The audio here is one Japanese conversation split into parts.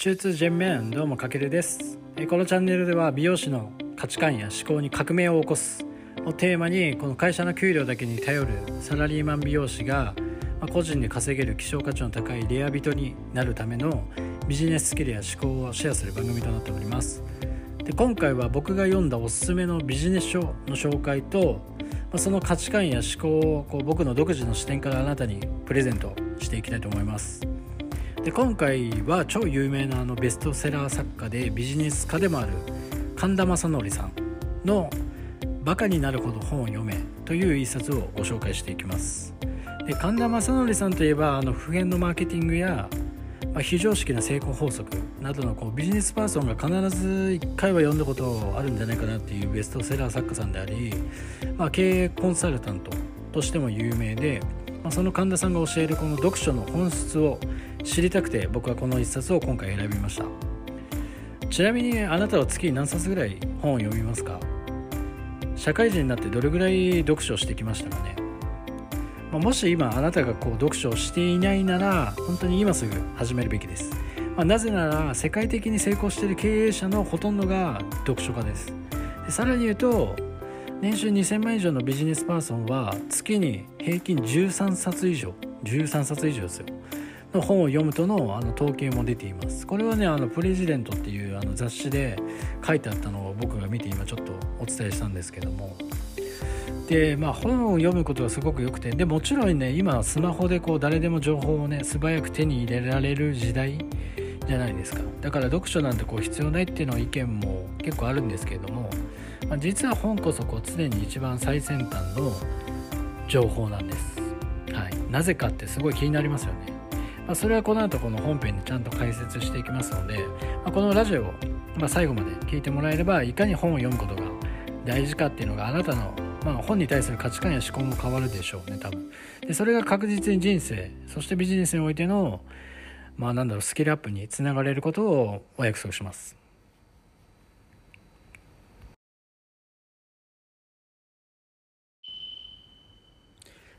中通ジェンメンどうもかけるです。このチャンネルでは美容師の価値観や思考に革命を起こす。をテーマにこの会社の給料だけに頼るサラリーマン美容師が個人で稼げる希少価値の高いレア人になるためのビジネススキルや思考をシェアする番組となっております。で今回は僕が読んだおすすめのビジネス書の紹介とその価値観や思考をこう僕の独自の視点からあなたにプレゼントしていきたいと思います。で今回は超有名なあのベストセラー作家でビジネス家でもある神田正則さんの「バカになるほど本を読め」という一冊をご紹介していきます。で神田正則さんといえばあの普遍のマーケティングや、まあ、非常識な成功法則などのこうビジネスパーソンが必ず1回は読んだことあるんじゃないかなっていうベストセラー作家さんであり、まあ、経営コンサルタントとしても有名で、まあ、その神田さんが教えるこの読書の本質を知りたくて僕はこの一冊を今回選びました。ちなみにあなたは月に何冊ぐらい本を読みますか？社会人になってどれぐらい読書をしてきましたかね、まあ、もし今あなたがこう読書をしていないなら本当に今すぐ始めるべきです、まあ、なぜなら世界的に成功している経営者のほとんどが読書家です。でさらに言うと年収2000万以上のビジネスパーソンは月に平均13冊以上13冊以上ですよ。の本を読むとのあの統計も出ています。これはねあのプレジデントっていうあの雑誌で書いてあったのを僕が見て今ちょっとお伝えしたんですけども。でまあ本を読むことがすごく良くてでもちろんね今スマホでこう誰でも情報をね素早く手に入れられる時代じゃないですか。だから読書なんてこう必要ないっていうの意見も結構あるんですけれども、まあ、実は本こそこう常に一番最先端の情報なんです、はい、なぜかってすごい気になりますよね。まあ、それはこの後この本編にちゃんと解説していきますので、まあ、このラジオを、ま最後まで聞いてもらえればいかに本を読むことが大事かっていうのがあなたの、まあ、本に対する価値観や思考も変わるでしょうね多分。でそれが確実に人生そしてビジネスにおいてのまあなんだろうスキルアップにつながれることをお約束します。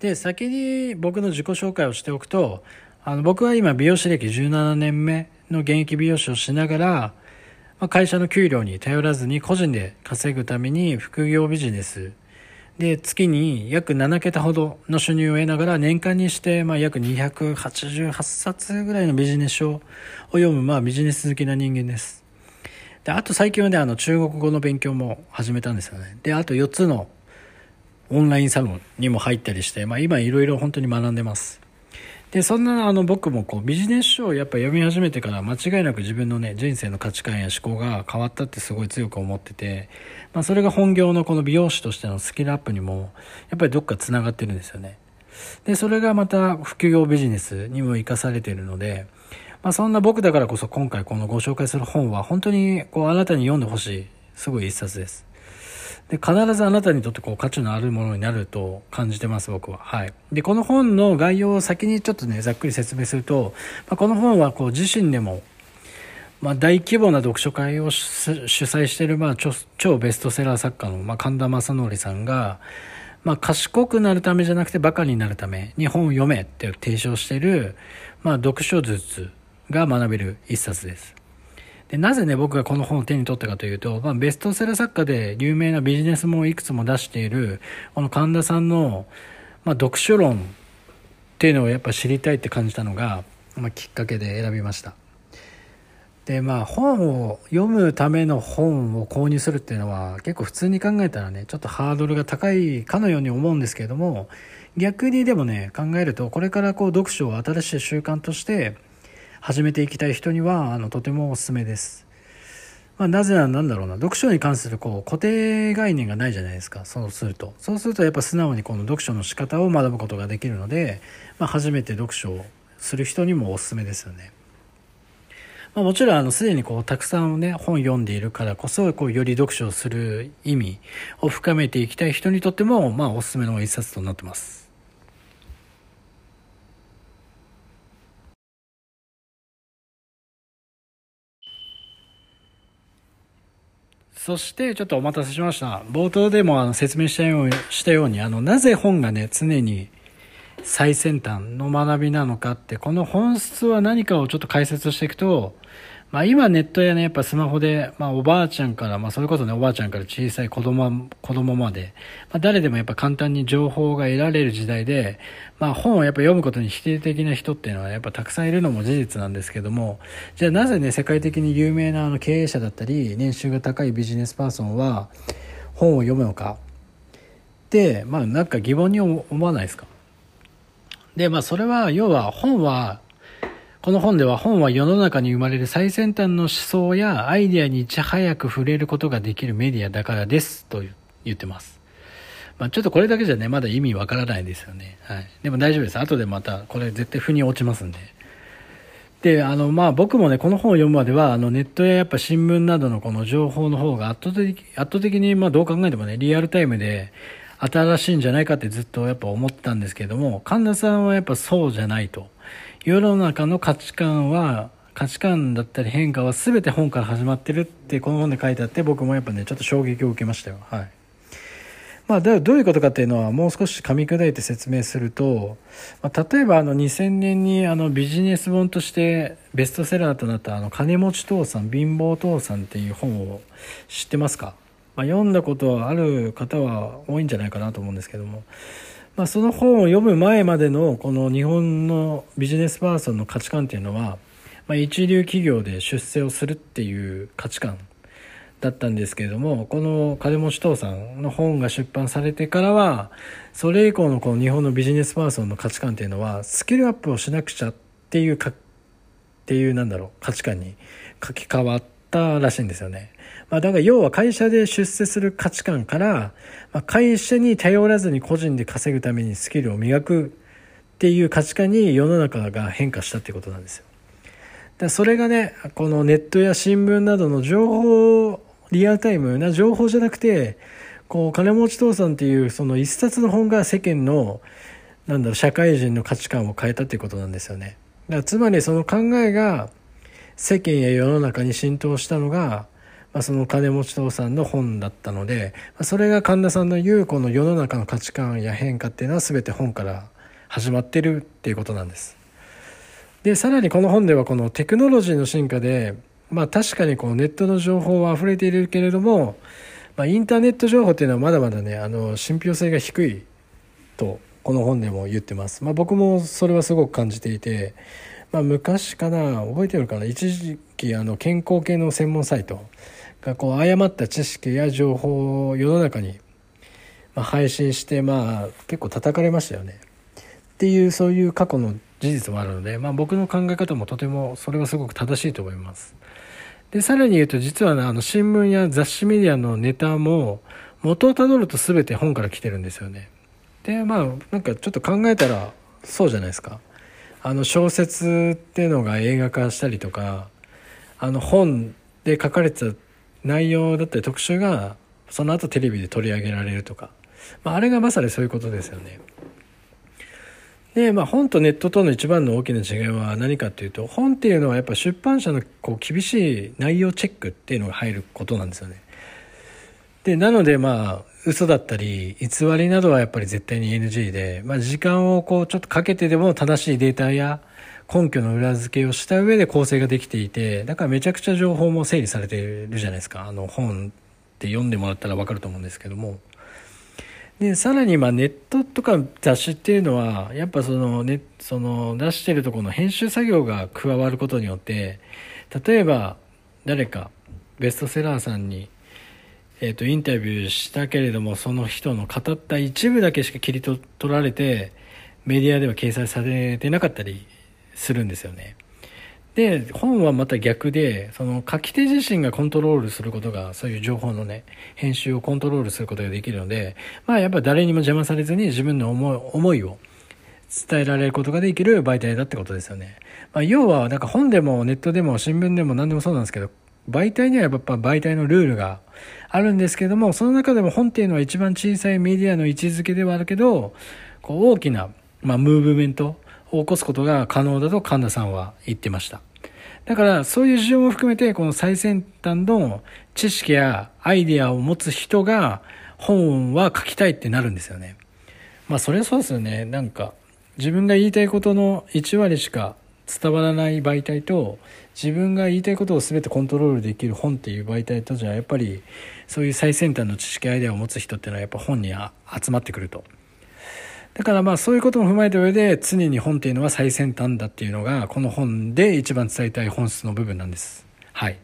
で先に僕の自己紹介をしておくとあの僕は今美容師歴17年目の現役美容師をしながら、ま、会社の給料に頼らずに個人で稼ぐために副業ビジネスで月に約7桁ほどの収入を得ながら年間にしてまあ約288冊ぐらいのビジネス書を読むまあビジネス好きな人間です。であと最近はねあの中国語の勉強も始めたんですよね。であと4つのオンラインサロンにも入ったりして、まあ、今いろいろ本当に学んでます。で、そんなあの僕もこうビジネス書をやっぱ読み始めてから間違いなく自分のね、人生の価値観や思考が変わったってすごい強く思ってて、まあそれが本業のこの美容師としてのスキルアップにもやっぱりどっか繋がってるんですよね。で、それがまた副業ビジネスにも活かされているので、まあそんな僕だからこそ今回このご紹介する本は本当にこうあなたに読んでほしい、すごい一冊です。で、必ずあなたにとってこう価値のあるものになると感じてます、僕は。はい。で、この本の概要を先にちょっとね、ざっくり説明すると、まあ、この本はこう自身でも、まあ、大規模な読書会を主催している、まあ、超ベストセラー作家の、まあ、神田正則さんが、まあ、賢くなるためじゃなくてバカになるために本を読めって提唱している、まあ、読書術が学べる一冊です。で、なぜね、僕がこの本を手に取ったかというと、まあ、ベストセラー作家で有名なビジネスもいくつも出している、この神田さんの、まあ、読書論っていうのをやっぱ知りたいって感じたのが、まあ、きっかけで選びました。で、まあ、本を読むための本を購入するっていうのは、結構普通に考えたらね、ちょっとハードルが高いかのように思うんですけれども、逆にでもね、考えると、これからこう、読書を新しい習慣として、始めていきたい人にはあのとてもおすすめです。まあ、なぜなんだろうな読書に関するこう固定概念がないじゃないですかそうするとそうするとやっぱ素直にこの読書の仕方を学ぶことができるので、まあ、初めて読書をする人にもおすすめですよね。まあ、もちろんあのすでにこうたくさんね本読んでいるからこそこうより読書をする意味を深めていきたい人にとってもまあおすすめの一冊となってます。そしてちょっとお待たせしました。冒頭でもあの説明したようしたように、あの、なぜ本がね、常に最先端の学びなのかって、この本質は何かをちょっと解説していくと、まあ今ネットやね、やっぱスマホで、まあおばあちゃんから、まあそれこそね、おばあちゃんから小さい子供、子供まで、まあ誰でもやっぱ簡単に情報が得られる時代で、まあ本をやっぱ読むことに否定的な人っていうのはやっぱたくさんいるのも事実なんですけども、じゃあなぜね、世界的に有名なあの経営者だったり、年収が高いビジネスパーソンは本を読むのか。で、まあなんか疑問に思わないですか？で、まあそれは、要は本はこの本では本は世の中に生まれる最先端の思想やアイデアにいち早く触れることができるメディアだからですと言ってます。まあ、ちょっとこれだけじゃね、まだ意味わからないですよね。はい。でも大丈夫です。後でまたこれ絶対腑に落ちますんで。で、あの、まあ僕もね、この本を読むまでは、あのネットややっぱ新聞などのこの情報の方が圧倒的、圧倒的にまあどう考えてもね、リアルタイムで新しいんじゃないかってずっとやっぱ思ってたんですけれども、神田さんはやっぱそうじゃないと。世の中の価値観は価値観だったり変化は全て本から始まってるってこの本で書いてあって僕もやっぱねちょっと衝撃を受けましたよ。はい。まあ、どういうことかっていうのはもう少し噛み砕いて説明すると、まあ、例えばあの2000年にあのビジネス本としてベストセラーとなったあの金持ち父さん貧乏父さんっていう本を知ってますか、まあ、読んだことはある方は多いんじゃないかなと思うんですけども。まあ、その本を読む前までのこの日本のビジネスパーソンの価値観っていうのは、まあ、一流企業で出世をするっていう価値観だったんですけれどもこの金持ち父さんの本が出版されてからはそれ以降のこの日本のビジネスパーソンの価値観っていうのはスキルアップをしなくちゃっていうかっていうなんだろう価値観に書き換わったらしいんですよね。まあ、だから要は会社で出世する価値観から、まあ、会社に頼らずに個人で稼ぐためにスキルを磨くっていう価値観に世の中が変化したってことなんですよ。だそれがね、このネットや新聞などの情報、リアルタイムな情報じゃなくて、こう、金持ち父さんっていうその一冊の本が世間の、なんだろう、社会人の価値観を変えたっていうことなんですよね。だからつまりその考えが世間や世の中に浸透したのが、まあ、その金持ち父さんの本だったので、ま、それが神田さんの言うこの世の中の価値観や変化っていうのは全て本から始まってるっていうことなんです。でさらにこの本ではこのテクノロジーの進化で、まあ、確かにこうネットの情報は溢れているけれども、まあ、インターネット情報っていうのはまだまだねあの信憑性が低いとこの本でも言ってます。まあ、僕もそれはすごく感じていて、まあ、昔かな覚えてるかな一時期あの健康系の専門サイトがこう誤った知識や情報を世の中に、配信してまあ結構叩かれましたよね。っていうそういう過去の事実もあるので、まあ、僕の考え方もとてもそれはすごく正しいと思います。でさらに言うと実は、ね、あの新聞や雑誌メディアのネタも元をたどると全て本から来てるんですよね。でまあなんかちょっと考えたらそうじゃないですか。あの小説っていうのが映画化したりとかあの本で書かれてた内容だったり特集がその後テレビで取り上げられるとか、まあ、あれがまさにそういうことですよね。で、まあ、本とネットとの一番の大きな違いは何かっていうと本っていうのはやっぱ出版社のこう厳しい内容チェックっていうのが入ることなんですよね。でなのでまあ嘘だったり偽りなどはやっぱり絶対に NG で、まあ、時間をこうちょっとかけてでも正しいデータや根拠の裏付けをした上で構成ができていて、だからめちゃくちゃ情報も整理されてるじゃないですか。あの本って読んでもらったらわかると思うんですけども。で、さらにまネットとか雑誌っていうのは、やっぱそのね、その出してるとこの編集作業が加わることによって、例えば誰かベストセラーさんにえーと、インタビューしたけれどもその人の語った一部だけしか切り取られてメディアでは掲載されてなかったりするんですよね。で本はまた逆でその書き手自身がコントロールすることがそういう情報のね編集をコントロールすることができるのでまあやっぱ誰にも邪魔されずに自分の思い思いを伝えられることができる媒体だってことですよね。まあ、要はなんか本でもネットでも新聞でも何でもそうなんですけど媒体にはやっぱ媒体のルールがあるんですけどもその中でも本っていうのは一番小さいメディアの位置づけではあるけどこう大きな、まあ、ムーブメント起こすことが可能だと神田さんは言ってました。だからそういう事情も含めてこの最先端の知識やアイデアを持つ人が本は書きたいってなるんですよね。まあそれはそうですよね。なんか自分が言いたいことの1割しか伝わらない媒体と自分が言いたいことを全てコントロールできる本っていう媒体とじゃやっぱりそういう最先端の知識アイデアを持つ人っていうのはやっぱ本に集まってくると。だからまあそういうことも踏まえた上で常に本っていうのは最先端だっていうのがこの本で一番伝えたい本質の部分なんです。はい。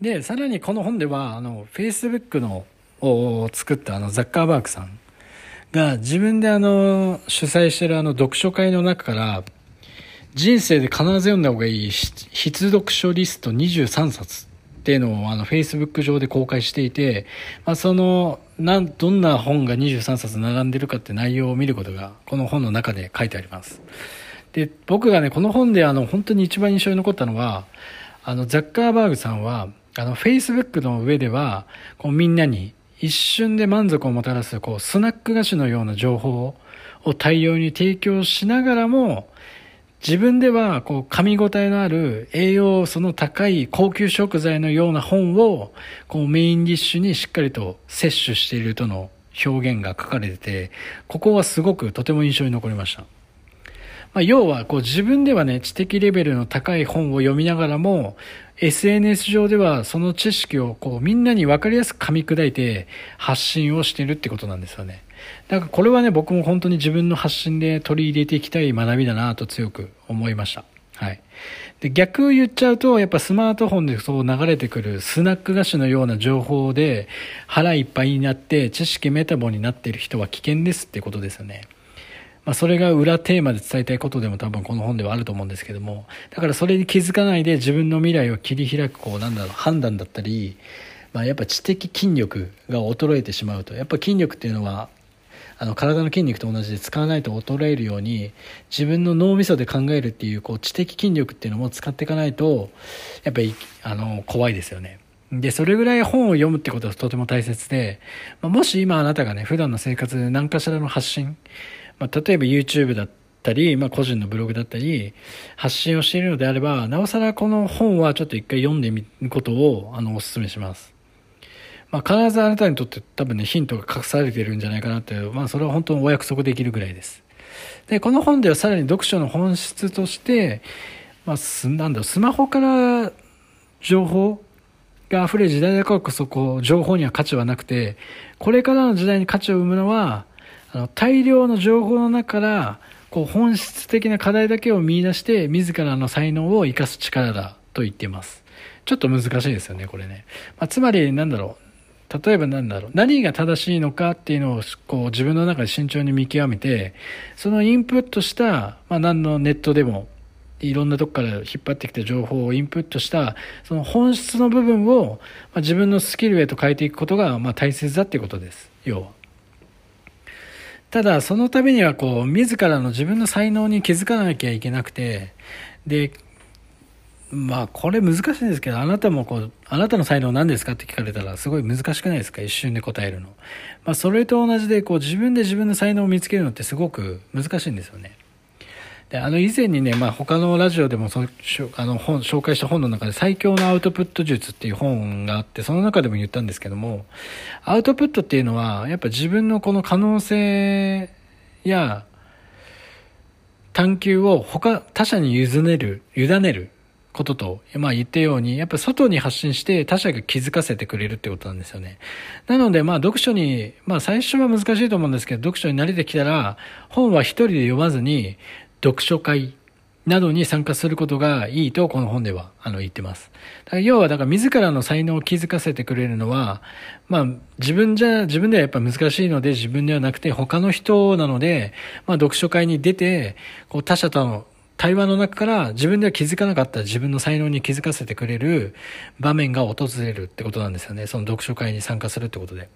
でさらにこの本ではあの Facebook のを作ったあのザッカーバーグさんが自分であの主催してるあの読書会の中から人生で必ず読んだ方がいい必読書リスト23冊っていうのをあの Facebook 上で公開していて、まあ、そのなんどんな本が23冊並んでるかって内容を見ることがこの本の中で書いてあります。で僕がねこの本であの本当に一番印象に残ったのはあのザッカーバーグさんはあの Facebook の上ではこうみんなに一瞬で満足をもたらすこうスナック菓子のような情報を大量に提供しながらも自分ではこう噛み応えのある栄養素の高い高級食材のような本をこうメインディッシュにしっかりと摂取しているとの表現が書かれててここはすごくとても印象に残りました。まあ、要はこう自分ではね知的レベルの高い本を読みながらも SNS 上ではその知識をこうみんなに分かりやすく噛み砕いて発信をしているってことなんですよね。だかこれはね、僕も本当に自分の発信で取り入れていきたい学びだなと強く思いました。はい。で、逆言っちゃうと、やっぱスマートフォンでそう流れてくるスナック菓子のような情報で腹いっぱいになって知識メタボになっている人は危険ですってことですよね。まあ、それが裏テーマで伝えたいことでも多分この本ではあると思うんですけども、だからそれに気づかないで自分の未来を切り開く、こう、なんだろう、判断だったり、まあ、やっぱ知的筋力が衰えてしまうと、やっぱ筋力っていうのは、あの体の筋肉と同じで使わないと衰えるように自分の脳みそで考えるっていうこう知的筋力っていうのも使っていかないとやっぱりあの怖いですよね。で、それぐらい本を読むってことはとても大切で、まあ、もし今あなたがね、普段の生活で何かしらの発信、まあ、例えば YouTube だったり、まあ、個人のブログだったり、発信をしているのであれば、なおさらこの本はちょっと一回読んでみることを、あの、お勧めします。まあ、必ずあなたにとって多分ね、ヒントが隠されてるんじゃないかなっていう、まあ、それは本当にお約束できるぐらいです。で、この本ではさらに読書の本質として、まあ、す、なんだろ、スマホから情報が溢れる時代だからこそ、こう、情報には価値はなくて、これからの時代に価値を生むのは、あの大量の情報の中からこう本質的な課題だけを見出して自らの才能を生かす力だと言っています。ちょっと難しいですよねこれね、まあ、つまりなんだろう。例えばなんだろう何が正しいのかっていうのをこう自分の中で慎重に見極めてそのインプットした、まあ、何のネットでもいろんなとこから引っ張ってきた情報をインプットしたその本質の部分を、まあ、自分のスキルへと変えていくことが、まあ、大切だっていうことです要は。ただ、そのためには、こう、自らの自分の才能に気づかなきゃいけなくて、で、まあ、これ難しいんですけど、あなたもこう、あなたの才能何ですかって聞かれたら、すごい難しくないですか？一瞬で答えるの。まあ、それと同じで、こう、自分で自分の才能を見つけるのってすごく難しいんですよね。であの以前にね、まあ、他のラジオでもそあの本紹介した本の中で最強のアウトプット術っていう本があってその中でも言ったんですけどもアウトプットっていうのはやっぱ自分のこの可能性や探求を他他者に委ねる委ねることと、まあ言ったように、やっぱ外に発信して他者が気づかせてくれるってことなんですよね。なのでまあ読書に、まあ最初は難しいと思うんですけど、読書に慣れてきたら、本は一人で読まずに、読書会などに参加することがいいとこの本ではあの言ってます。だから要はだから自らの才能を気づかせてくれるのは、まあ自分じゃ、自分ではやっぱ難しいので自分ではなくて他の人なので、まあ読書会に出て、こう他者との対話の中から自分では気づかなかった自分の才能に気づかせてくれる場面が訪れるってことなんですよね。その読書会に参加するってことで。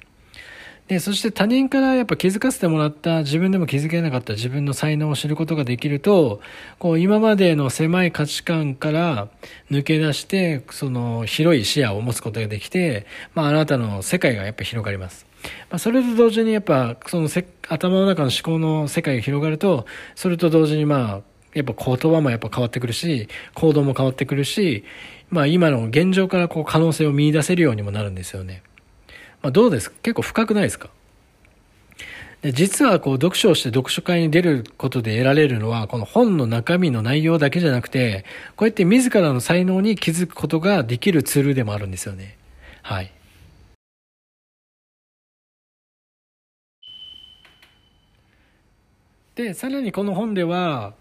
で、そして他人からやっぱ気づかせてもらった自分でも気づけなかった自分の才能を知ることができると、こう今までの狭い価値観から抜け出して、その広い視野を持つことができて、まああなたの世界がやっぱ広がります。まあそれと同時にやっぱそのせ頭の中の思考の世界が広がると、それと同時にまあやっぱ言葉もやっぱ変わってくるし、行動も変わってくるし、まあ今の現状からこう可能性を見出せるようにもなるんですよね。まあ、どうです？か結構深くないですか？で実はこう読書をして読書会に出ることで得られるのはこの本の中身の内容だけじゃなくてこうやって自らの才能に気づくことができるツールでもあるんですよね。はい。でさらにこの本では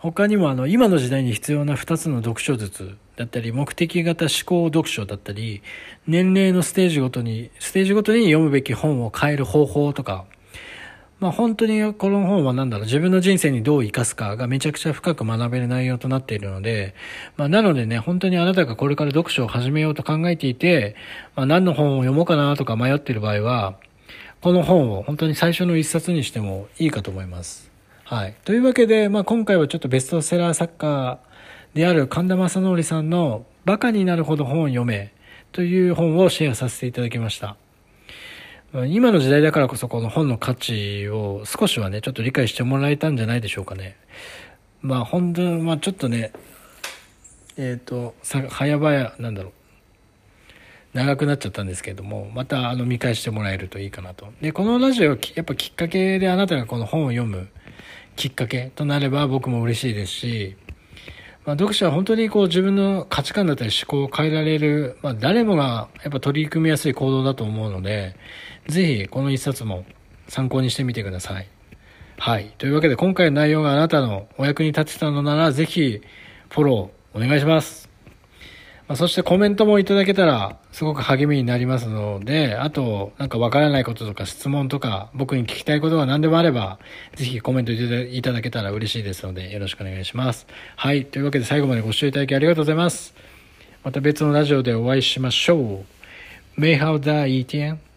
他にもあの今の時代に必要な2つの読書術だったり目的型思考読書だったり年齢のステージごとにステージごとに読むべき本を変える方法とかまあ本当にこの本は何だろう、自分の人生にどう生かすかがめちゃくちゃ深く学べる内容となっているので、まあなのでね、本当にあなたがこれから読書を始めようと考えていて、まあ何の本を読もうかなとか迷っている場合は、この本を本当に最初の一冊にしてもいいかと思います。はい。というわけで、まあ今回はちょっとベストセラー作家である神田正則さんのバカになるほど本を読めという本をシェアさせていただきました。今の時代だからこそこの本の価値を少しはね、ちょっと理解してもらえたんじゃないでしょうかね。まあ本当、まあちょっとね、えっ、ー、と、さ、早々、なんだろう。長くなっちゃったんですけれども、またあの見返してもらえるといいかなと。で、このラジオ、やっぱきっかけであなたがこの本を読むきっかけとなれば僕も嬉しいですし、まあ、読者は本当にこう自分の価値観だったり思考を変えられる、まあ、誰もがやっぱ取り組みやすい行動だと思うので、ぜひこの一冊も参考にしてみてください。はい。というわけで今回の内容があなたのお役に立てたのなら、ぜひフォローお願いします。まあ、そしてコメントもいただけたらすごく励みになりますので、あと、なんかわからないこととか質問とか、僕に聞きたいことが何でもあれば、ぜひコメントいただけたら嬉しいですので、よろしくお願いします。はい。というわけで最後までご視聴いただきありがとうございます。また別のラジオでお会いしましょう。メイハウダーイティエン。